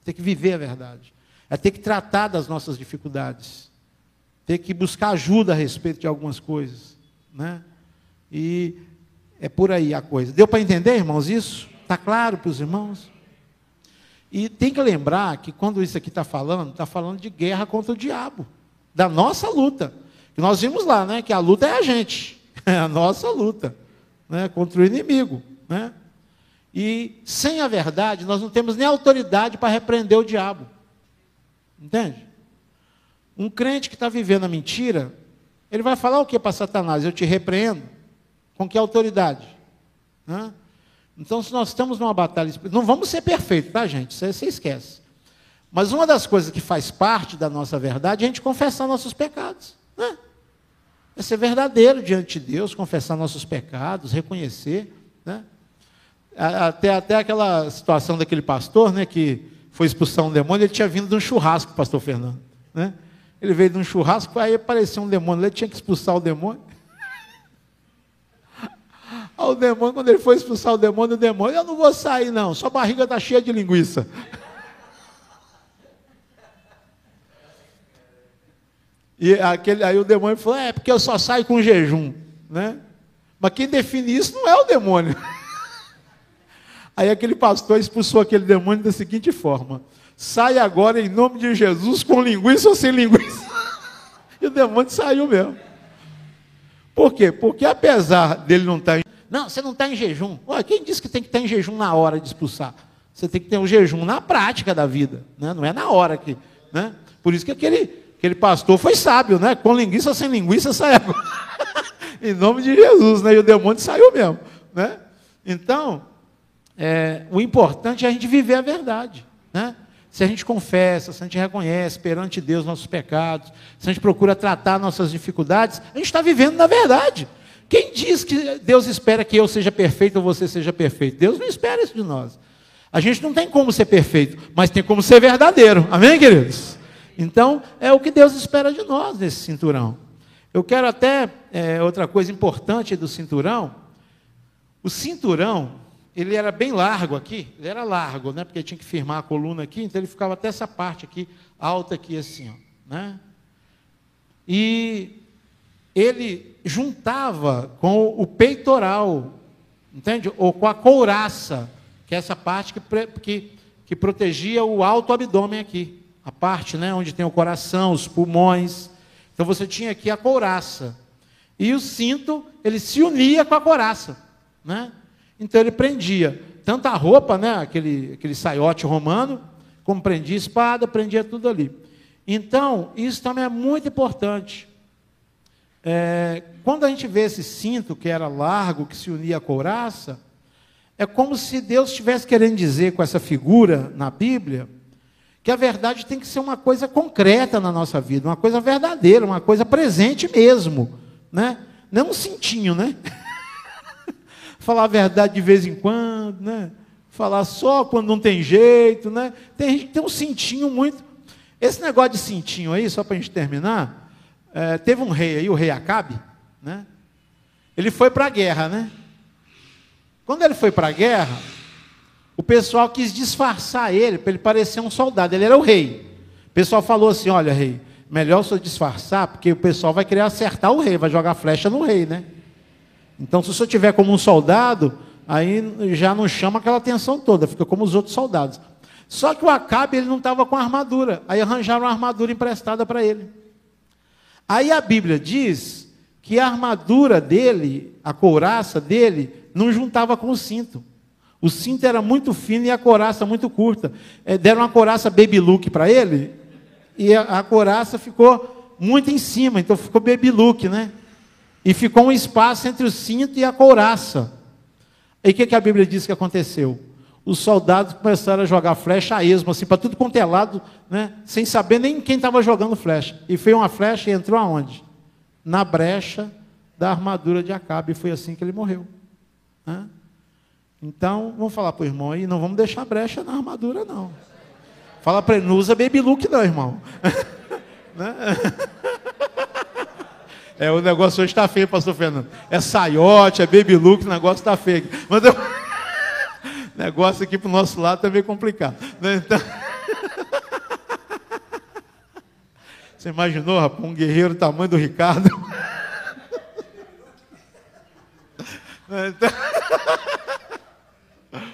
É ter que viver a verdade. É ter que tratar das nossas dificuldades. Ter que buscar ajuda a respeito de algumas coisas. Né? E é por aí a coisa. Deu para entender, irmãos, isso? Está claro para os irmãos? E tem que lembrar que quando isso aqui está falando, está falando de guerra contra o diabo. Da nossa luta. Que nós vimos lá, né? Que a luta é a gente. É a nossa luta né, contra o inimigo. Né? E sem a verdade, nós não temos nem autoridade para repreender o diabo. Entende? Um crente que está vivendo a mentira, ele vai falar o que para Satanás? Eu te repreendo. Com que autoridade? Né? Então, se nós estamos numa batalha, não vamos ser perfeitos, tá, gente? Isso você esquece. Mas uma das coisas que faz parte da nossa verdade é a gente confessar nossos pecados. Né? É ser verdadeiro diante de Deus, confessar nossos pecados, reconhecer. Né? Até, até aquela situação daquele pastor, né, que foi expulsar um demônio, ele tinha vindo de um churrasco, pastor Fernando. Né? Ele veio de um churrasco, aí apareceu um demônio, ele tinha que expulsar o demônio. O demônio, quando ele foi expulsar o demônio, o demônio, eu não vou sair não, sua barriga está cheia de linguiça. E aquele, aí o demônio falou: é porque eu só saio com jejum. Né? Mas quem define isso não é o demônio. Aí aquele pastor expulsou aquele demônio da seguinte forma: sai agora em nome de Jesus com linguiça ou sem linguiça. E o demônio saiu mesmo. Por quê? Porque apesar dele não estar. Não, você não está em jejum. Ué, quem disse que tem que estar tá em jejum na hora de expulsar? Você tem que ter um jejum na prática da vida, né? não é na hora que. Né? Por isso que aquele Aquele pastor foi sábio, né? Com linguiça sem linguiça sai agora. em nome de Jesus, né? E o demônio saiu mesmo, né? Então, é, o importante é a gente viver a verdade, né? Se a gente confessa, se a gente reconhece perante Deus nossos pecados, se a gente procura tratar nossas dificuldades, a gente está vivendo na verdade. Quem diz que Deus espera que eu seja perfeito ou você seja perfeito? Deus não espera isso de nós. A gente não tem como ser perfeito, mas tem como ser verdadeiro. Amém, queridos? Então, é o que Deus espera de nós nesse cinturão. Eu quero até, é, outra coisa importante do cinturão, o cinturão, ele era bem largo aqui, ele era largo, né, porque tinha que firmar a coluna aqui, então ele ficava até essa parte aqui, alta aqui assim, ó, né? E ele juntava com o peitoral, entende? Ou com a couraça, que é essa parte que, que, que protegia o alto abdômen aqui a parte né, onde tem o coração, os pulmões. Então você tinha aqui a couraça. E o cinto, ele se unia com a couraça. Né? Então ele prendia tanto a roupa, né, aquele, aquele saiote romano, como prendia espada, prendia tudo ali. Então, isso também é muito importante. É, quando a gente vê esse cinto que era largo, que se unia à couraça, é como se Deus estivesse querendo dizer com essa figura na Bíblia, que a verdade tem que ser uma coisa concreta na nossa vida, uma coisa verdadeira, uma coisa presente mesmo, né? Não um cintinho, né? falar a verdade de vez em quando, né? Falar só quando não tem jeito, né? Tem gente que tem um cintinho muito. Esse negócio de cintinho aí, só para a gente terminar, é, teve um rei aí, o rei Acabe, né? Ele foi para a guerra, né? Quando ele foi para a guerra, o pessoal quis disfarçar ele para ele parecer um soldado. Ele era o rei. O pessoal falou assim: olha, rei, melhor você disfarçar, porque o pessoal vai querer acertar o rei, vai jogar flecha no rei, né? Então, se você tiver como um soldado, aí já não chama aquela atenção toda, fica como os outros soldados. Só que o Acabe ele não estava com armadura. Aí arranjaram uma armadura emprestada para ele. Aí a Bíblia diz que a armadura dele, a couraça dele, não juntava com o cinto. O cinto era muito fino e a couraça muito curta. É, deram uma couraça baby look para ele e a, a couraça ficou muito em cima, então ficou baby look, né? E ficou um espaço entre o cinto e a couraça. E o que, que a Bíblia diz que aconteceu? Os soldados começaram a jogar flecha a esmo, assim, para tudo quanto é lado, né? sem saber nem quem estava jogando flecha. E foi uma flecha e entrou aonde? Na brecha da armadura de Acabe. E foi assim que ele morreu. Né? Então, vamos falar para o irmão aí, não vamos deixar brecha na armadura, não. Fala para ele, não usa baby look, não, irmão. né? É, o negócio hoje está feio, pastor Fernando. É saiote, é baby look, o negócio está feio. Mas o negócio aqui para o nosso lado está meio complicado. Né? Então... Você imaginou, rapaz, um guerreiro tamanho do Ricardo? Então,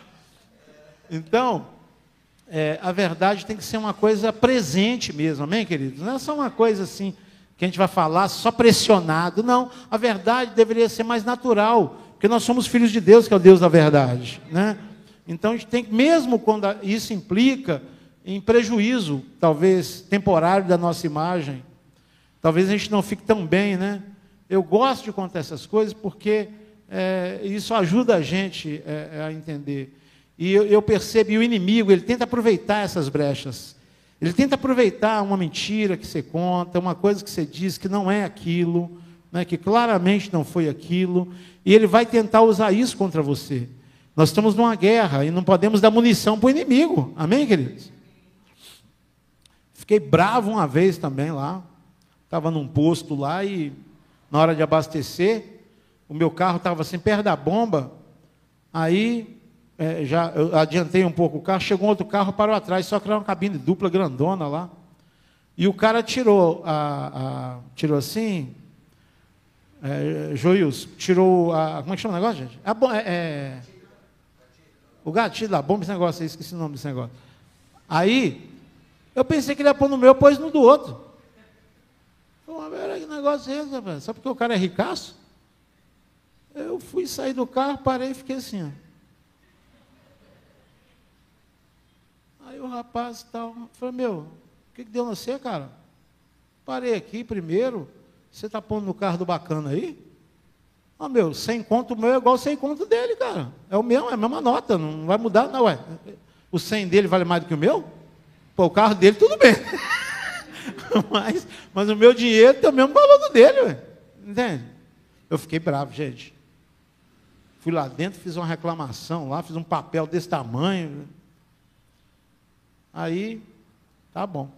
então é, a verdade tem que ser uma coisa presente mesmo, amém, queridos? Não é só uma coisa assim que a gente vai falar só pressionado. Não, a verdade deveria ser mais natural, porque nós somos filhos de Deus, que é o Deus da verdade, né? Então a gente tem, mesmo quando isso implica em prejuízo, talvez temporário da nossa imagem, talvez a gente não fique tão bem, né? Eu gosto de contar essas coisas porque é, isso ajuda a gente é, a entender. E eu, eu percebo, e o inimigo, ele tenta aproveitar essas brechas. Ele tenta aproveitar uma mentira que você conta, uma coisa que você diz que não é aquilo, né, que claramente não foi aquilo, e ele vai tentar usar isso contra você. Nós estamos numa guerra e não podemos dar munição para o inimigo. Amém, queridos? Fiquei bravo uma vez também lá. Estava num posto lá e na hora de abastecer, o meu carro estava assim perto da bomba. Aí é, já eu adiantei um pouco o carro, chegou outro carro, parou atrás, só que era uma cabine dupla grandona lá. E o cara tirou a, a tirou assim, é, tirou a. Como é que chama o negócio, gente? A, é, é, o gatilho da bomba, esse negócio aí, esqueci o nome desse negócio. Aí, eu pensei que ele ia pôr no meu, pôs no do outro. Pô, que negócio é esse, rapaz? Só porque o cara é ricaço? Eu fui sair do carro, parei e fiquei assim, ó. Aí o rapaz tal, falei, meu, o que, que deu no você, cara? Parei aqui primeiro, você está pondo no carro do bacana aí? Ah, meu, sem conto meu é igual sem conto dele, cara. É o mesmo, é a mesma nota, não vai mudar, não, ué. O 100 dele vale mais do que o meu? Pô, o carro dele tudo bem. mas, mas o meu dinheiro tem o mesmo valor do dele, ué. Entende? Eu fiquei bravo, gente. Fui lá dentro, fiz uma reclamação lá, fiz um papel desse tamanho. Aí, tá bom.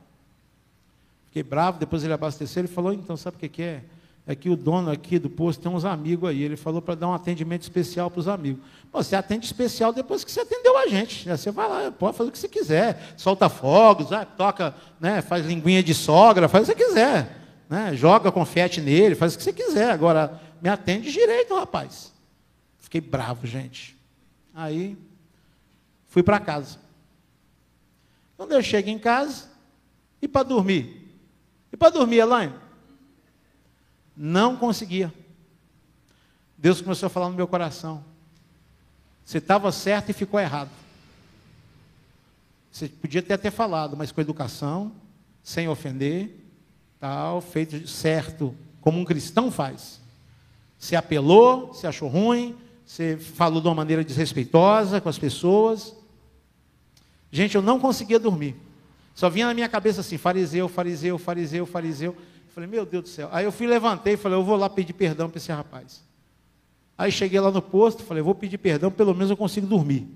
Fiquei bravo, depois ele abasteceu, ele falou, então, sabe o que, que é? É que o dono aqui do posto tem uns amigos aí. Ele falou para dar um atendimento especial para os amigos. Você atende especial depois que você atendeu a gente. Você vai lá, pode fazer o que você quiser. Solta fogos, ah, toca, né, faz linguinha de sogra, faz o que você quiser. Né, joga confete nele, faz o que você quiser. Agora, me atende direito, rapaz. Fiquei bravo, gente. Aí, fui para casa. Quando eu chego em casa, e para dormir? E para dormir, Elaine? Não conseguia. Deus começou a falar no meu coração. Você estava certo e ficou errado. Você podia ter até falado, mas com educação, sem ofender, tal, feito certo, como um cristão faz. Você apelou, você achou ruim, você falou de uma maneira desrespeitosa com as pessoas, Gente, eu não conseguia dormir. Só vinha na minha cabeça assim, fariseu, fariseu, fariseu, fariseu. Falei, meu Deus do céu. Aí eu fui, levantei e falei, eu vou lá pedir perdão para esse rapaz. Aí cheguei lá no posto, falei, vou pedir perdão, pelo menos eu consigo dormir.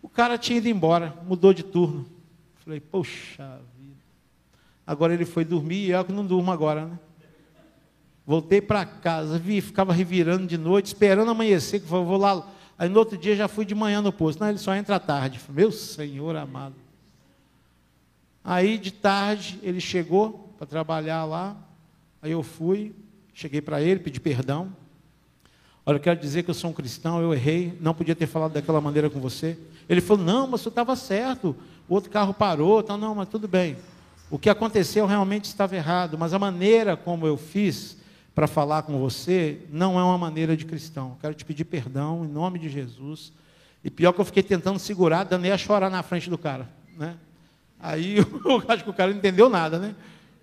O cara tinha ido embora, mudou de turno. Falei, poxa vida. Agora ele foi dormir e eu que não durmo agora, né? Voltei para casa, vi, ficava revirando de noite, esperando amanhecer, que vou lá. Aí no outro dia já fui de manhã no posto. Não, ele só entra à tarde. Meu Senhor amado. Aí de tarde ele chegou para trabalhar lá. Aí eu fui, cheguei para ele, pedi perdão. Olha, eu quero dizer que eu sou um cristão, eu errei, não podia ter falado daquela maneira com você. Ele falou: Não, mas você estava certo, o outro carro parou, então, não, mas tudo bem. O que aconteceu realmente estava errado, mas a maneira como eu fiz para falar com você não é uma maneira de cristão. Quero te pedir perdão em nome de Jesus. E pior que eu fiquei tentando segurar, dando a chorar na frente do cara. Né? Aí eu acho que o cara não entendeu nada, né?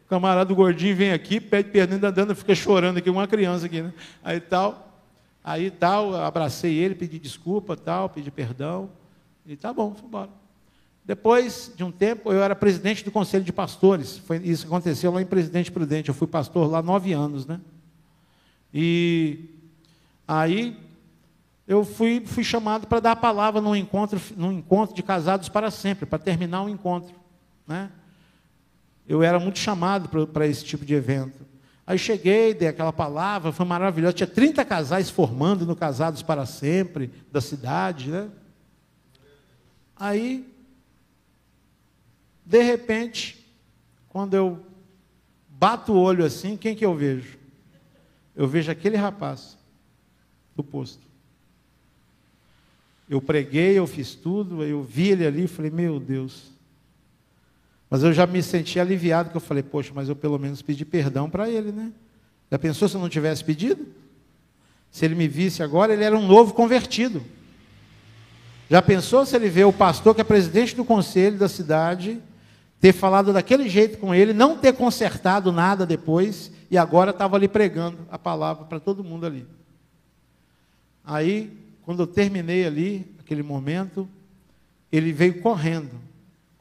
O camarada gordinho vem aqui, pede perdão, ainda dando, fica chorando aqui, uma criança aqui, né? Aí tal. Aí tal, abracei ele, pedi desculpa, tal, pedi perdão. E tá bom, fui embora. Depois de um tempo, eu era presidente do conselho de pastores. Foi, isso aconteceu lá em Presidente Prudente. Eu fui pastor lá nove anos, né? E aí eu fui, fui chamado para dar a palavra num encontro, num encontro de casados para sempre, para terminar o encontro, né? Eu era muito chamado para esse tipo de evento. Aí cheguei, dei aquela palavra, foi maravilhoso. Tinha 30 casais formando no Casados para Sempre, da cidade, né? Aí, de repente, quando eu bato o olho assim, quem que eu vejo? Eu vejo aquele rapaz do posto. Eu preguei, eu fiz tudo, eu vi ele ali e falei, meu Deus, mas eu já me senti aliviado, que eu falei, poxa, mas eu pelo menos pedi perdão para ele, né? Já pensou se eu não tivesse pedido? Se ele me visse agora, ele era um novo convertido. Já pensou se ele vê o pastor que é presidente do conselho da cidade, ter falado daquele jeito com ele, não ter consertado nada depois, e agora estava ali pregando a palavra para todo mundo ali. Aí, quando eu terminei ali, aquele momento, ele veio correndo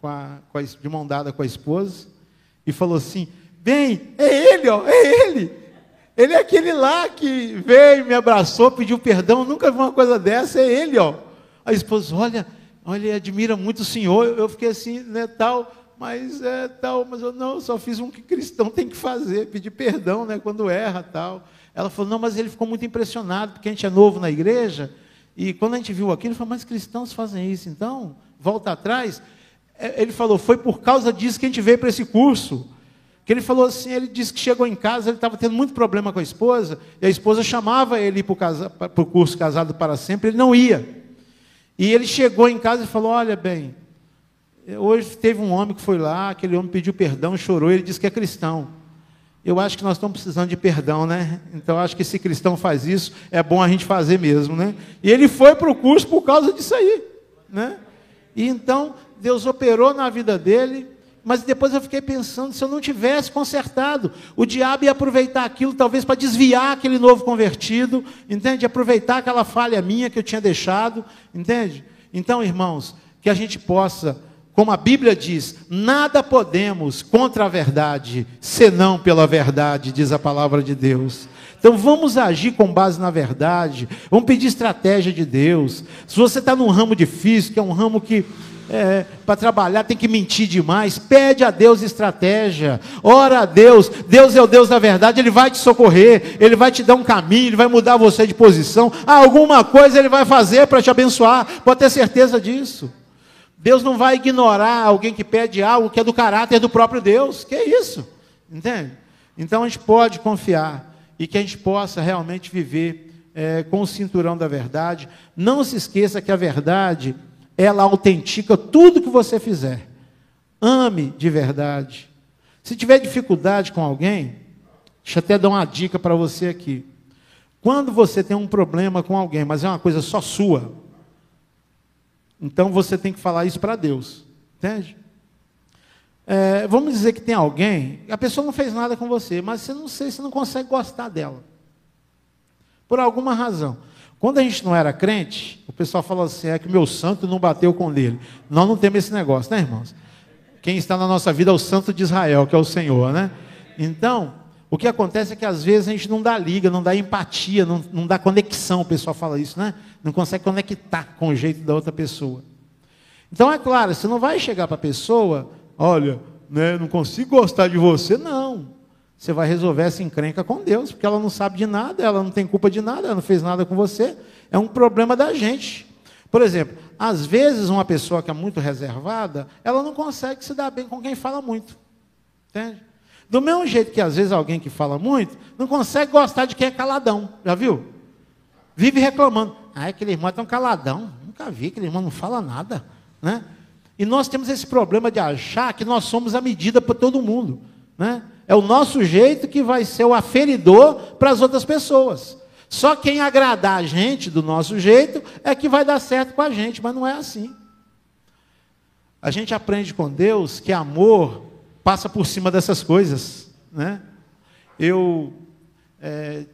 com a, com a, de mão dada com a esposa e falou assim: Bem, é ele, ó, é ele. Ele é aquele lá que veio, me abraçou, pediu perdão. Nunca vi uma coisa dessa, é ele, ó. A esposa, olha, olha, ele admira muito o senhor. Eu fiquei assim, né, tal, mas é tal, mas eu não, só fiz um que cristão tem que fazer, pedir perdão, né, quando erra, tal. Ela falou, não, mas ele ficou muito impressionado, porque a gente é novo na igreja, e quando a gente viu aquilo, ele falou, mas cristãos fazem isso, então, volta atrás. É, ele falou, foi por causa disso que a gente veio para esse curso. Que ele falou assim, ele disse que chegou em casa, ele estava tendo muito problema com a esposa, e a esposa chamava ele para o curso Casado para Sempre, ele não ia. E ele chegou em casa e falou, olha bem, hoje teve um homem que foi lá, aquele homem pediu perdão, chorou, ele disse que é cristão. Eu acho que nós estamos precisando de perdão, né? Então acho que se cristão faz isso, é bom a gente fazer mesmo, né? E ele foi para o curso por causa disso aí, né? E então Deus operou na vida dele, mas depois eu fiquei pensando, se eu não tivesse consertado, o diabo ia aproveitar aquilo talvez para desviar aquele novo convertido, entende? Aproveitar aquela falha minha que eu tinha deixado, entende? Então, irmãos, que a gente possa, como a Bíblia diz, nada podemos contra a verdade, senão pela verdade, diz a palavra de Deus. Então vamos agir com base na verdade, vamos pedir estratégia de Deus. Se você está num ramo difícil, que é um ramo que é, para trabalhar tem que mentir demais. Pede a Deus estratégia. Ora a Deus. Deus é o Deus da verdade. Ele vai te socorrer. Ele vai te dar um caminho. Ele vai mudar você de posição. alguma coisa ele vai fazer para te abençoar. Pode ter certeza disso. Deus não vai ignorar alguém que pede algo que é do caráter do próprio Deus. Que é isso? Entende? Então a gente pode confiar e que a gente possa realmente viver é, com o cinturão da verdade. Não se esqueça que a verdade ela autentica tudo que você fizer. Ame de verdade. Se tiver dificuldade com alguém, deixa eu até dar uma dica para você aqui. Quando você tem um problema com alguém, mas é uma coisa só sua, então você tem que falar isso para Deus. Entende? É, vamos dizer que tem alguém, a pessoa não fez nada com você, mas você não sei, você não consegue gostar dela. Por alguma razão. Quando a gente não era crente, o pessoal fala assim: é que meu santo não bateu com ele. Nós não temos esse negócio, né, irmãos? Quem está na nossa vida é o santo de Israel, que é o Senhor, né? Então, O que acontece é que às vezes a gente não dá liga, não dá empatia, não, não dá conexão, o pessoal fala isso, né? Não consegue conectar com o jeito da outra pessoa. Então é claro, você não vai chegar para a pessoa, olha, né, não consigo gostar de você, não. Você vai resolver essa encrenca com Deus, porque ela não sabe de nada, ela não tem culpa de nada, ela não fez nada com você. É um problema da gente. Por exemplo, às vezes uma pessoa que é muito reservada, ela não consegue se dar bem com quem fala muito. Entende? Do mesmo jeito que às vezes alguém que fala muito não consegue gostar de quem é caladão. Já viu? Vive reclamando. Ah, aquele irmão é tão caladão. Nunca vi, aquele irmão não fala nada. Né? E nós temos esse problema de achar que nós somos a medida para todo mundo. Né? É o nosso jeito que vai ser o aferidor para as outras pessoas. Só quem agradar a gente do nosso jeito é que vai dar certo com a gente, mas não é assim. A gente aprende com Deus que amor passa por cima dessas coisas. Né? Eu é,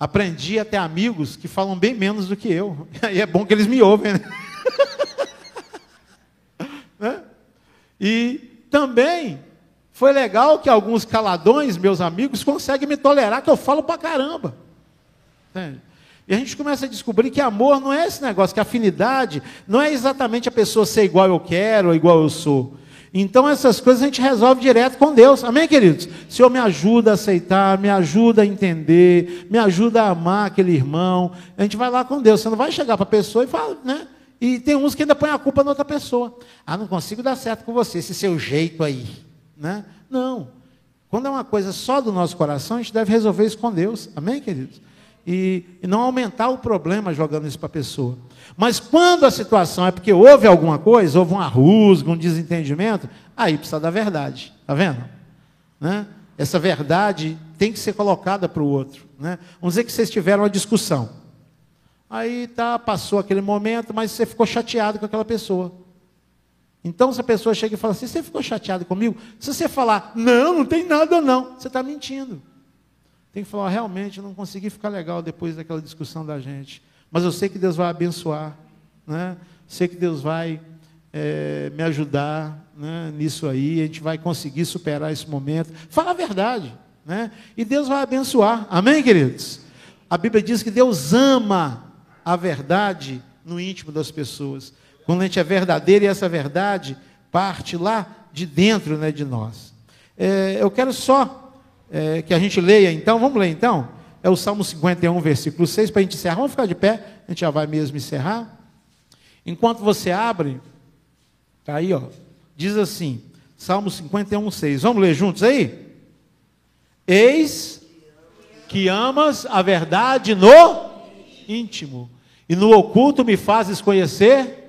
aprendi a ter amigos que falam bem menos do que eu. E é bom que eles me ouvem. Né? E também foi legal que alguns caladões, meus amigos, conseguem me tolerar, que eu falo pra caramba. Entende? E a gente começa a descobrir que amor não é esse negócio, que afinidade não é exatamente a pessoa ser igual eu quero ou igual eu sou. Então essas coisas a gente resolve direto com Deus. Amém, queridos? Senhor me ajuda a aceitar, me ajuda a entender, me ajuda a amar aquele irmão. A gente vai lá com Deus. Você não vai chegar para a pessoa e falar, né? E tem uns que ainda põem a culpa na outra pessoa. Ah, não consigo dar certo com você, esse seu jeito aí. Né? Não. Quando é uma coisa só do nosso coração, a gente deve resolver isso com Deus. Amém, queridos? E, e não aumentar o problema jogando isso para a pessoa. Mas quando a situação é porque houve alguma coisa, houve uma rusga, um desentendimento, aí precisa da verdade. Está vendo? Né? Essa verdade tem que ser colocada para o outro. Né? Vamos dizer que vocês tiveram uma discussão. Aí tá, passou aquele momento, mas você ficou chateado com aquela pessoa. Então, se a pessoa chega e fala assim, você ficou chateado comigo? Se você falar, não, não tem nada não, você está mentindo. Tem que falar, realmente, eu não consegui ficar legal depois daquela discussão da gente. Mas eu sei que Deus vai abençoar. Né? Sei que Deus vai é, me ajudar né, nisso aí. A gente vai conseguir superar esse momento. Fala a verdade. Né? E Deus vai abençoar. Amém, queridos? A Bíblia diz que Deus ama a verdade no íntimo das pessoas. Quando a gente é verdadeiro e essa verdade parte lá de dentro né, de nós. É, eu quero só é, que a gente leia então, vamos ler então? É o Salmo 51, versículo 6, para a gente encerrar. Vamos ficar de pé, a gente já vai mesmo encerrar. Enquanto você abre, está aí, ó, diz assim, Salmo 51, 6. Vamos ler juntos aí? Eis que amas a verdade no íntimo, e no oculto me fazes conhecer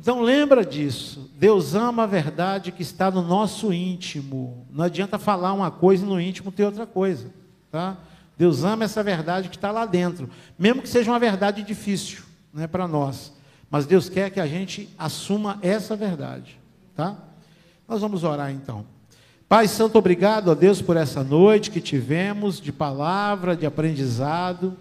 então lembra disso. Deus ama a verdade que está no nosso íntimo. Não adianta falar uma coisa e no íntimo ter outra coisa, tá? Deus ama essa verdade que está lá dentro, mesmo que seja uma verdade difícil, né, para nós. Mas Deus quer que a gente assuma essa verdade, tá? Nós vamos orar então. Pai Santo, obrigado a Deus por essa noite que tivemos de palavra, de aprendizado,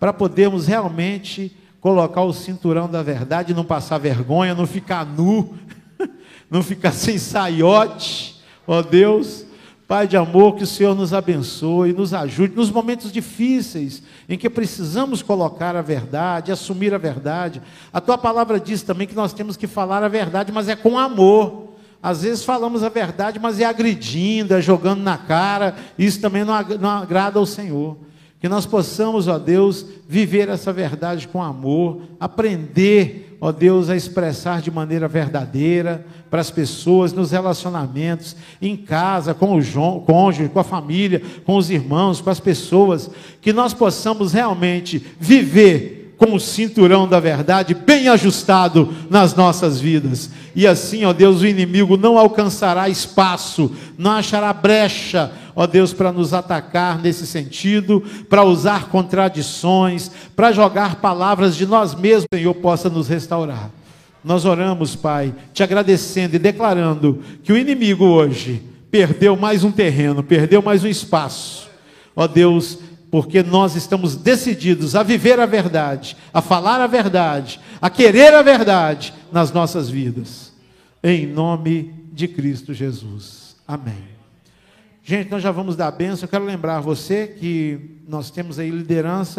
para podermos realmente colocar o cinturão da verdade, não passar vergonha, não ficar nu, não ficar sem saiote, ó Deus. Pai de amor, que o Senhor nos abençoe, nos ajude nos momentos difíceis em que precisamos colocar a verdade, assumir a verdade. A tua palavra diz também que nós temos que falar a verdade, mas é com amor. Às vezes falamos a verdade, mas é agredindo, é jogando na cara. Isso também não agrada ao Senhor. Que nós possamos, ó Deus, viver essa verdade com amor, aprender, ó Deus, a expressar de maneira verdadeira para as pessoas, nos relacionamentos, em casa, com o cônjuge, com a família, com os irmãos, com as pessoas, que nós possamos realmente viver com o cinturão da verdade bem ajustado nas nossas vidas. E assim, ó Deus, o inimigo não alcançará espaço, não achará brecha ó Deus, para nos atacar nesse sentido, para usar contradições, para jogar palavras de nós mesmos, Senhor, possa nos restaurar. Nós oramos, Pai, te agradecendo e declarando que o inimigo hoje perdeu mais um terreno, perdeu mais um espaço. Ó Deus, porque nós estamos decididos a viver a verdade, a falar a verdade, a querer a verdade nas nossas vidas. Em nome de Cristo Jesus. Amém. Gente, nós já vamos dar a benção. Eu quero lembrar você que nós temos aí liderança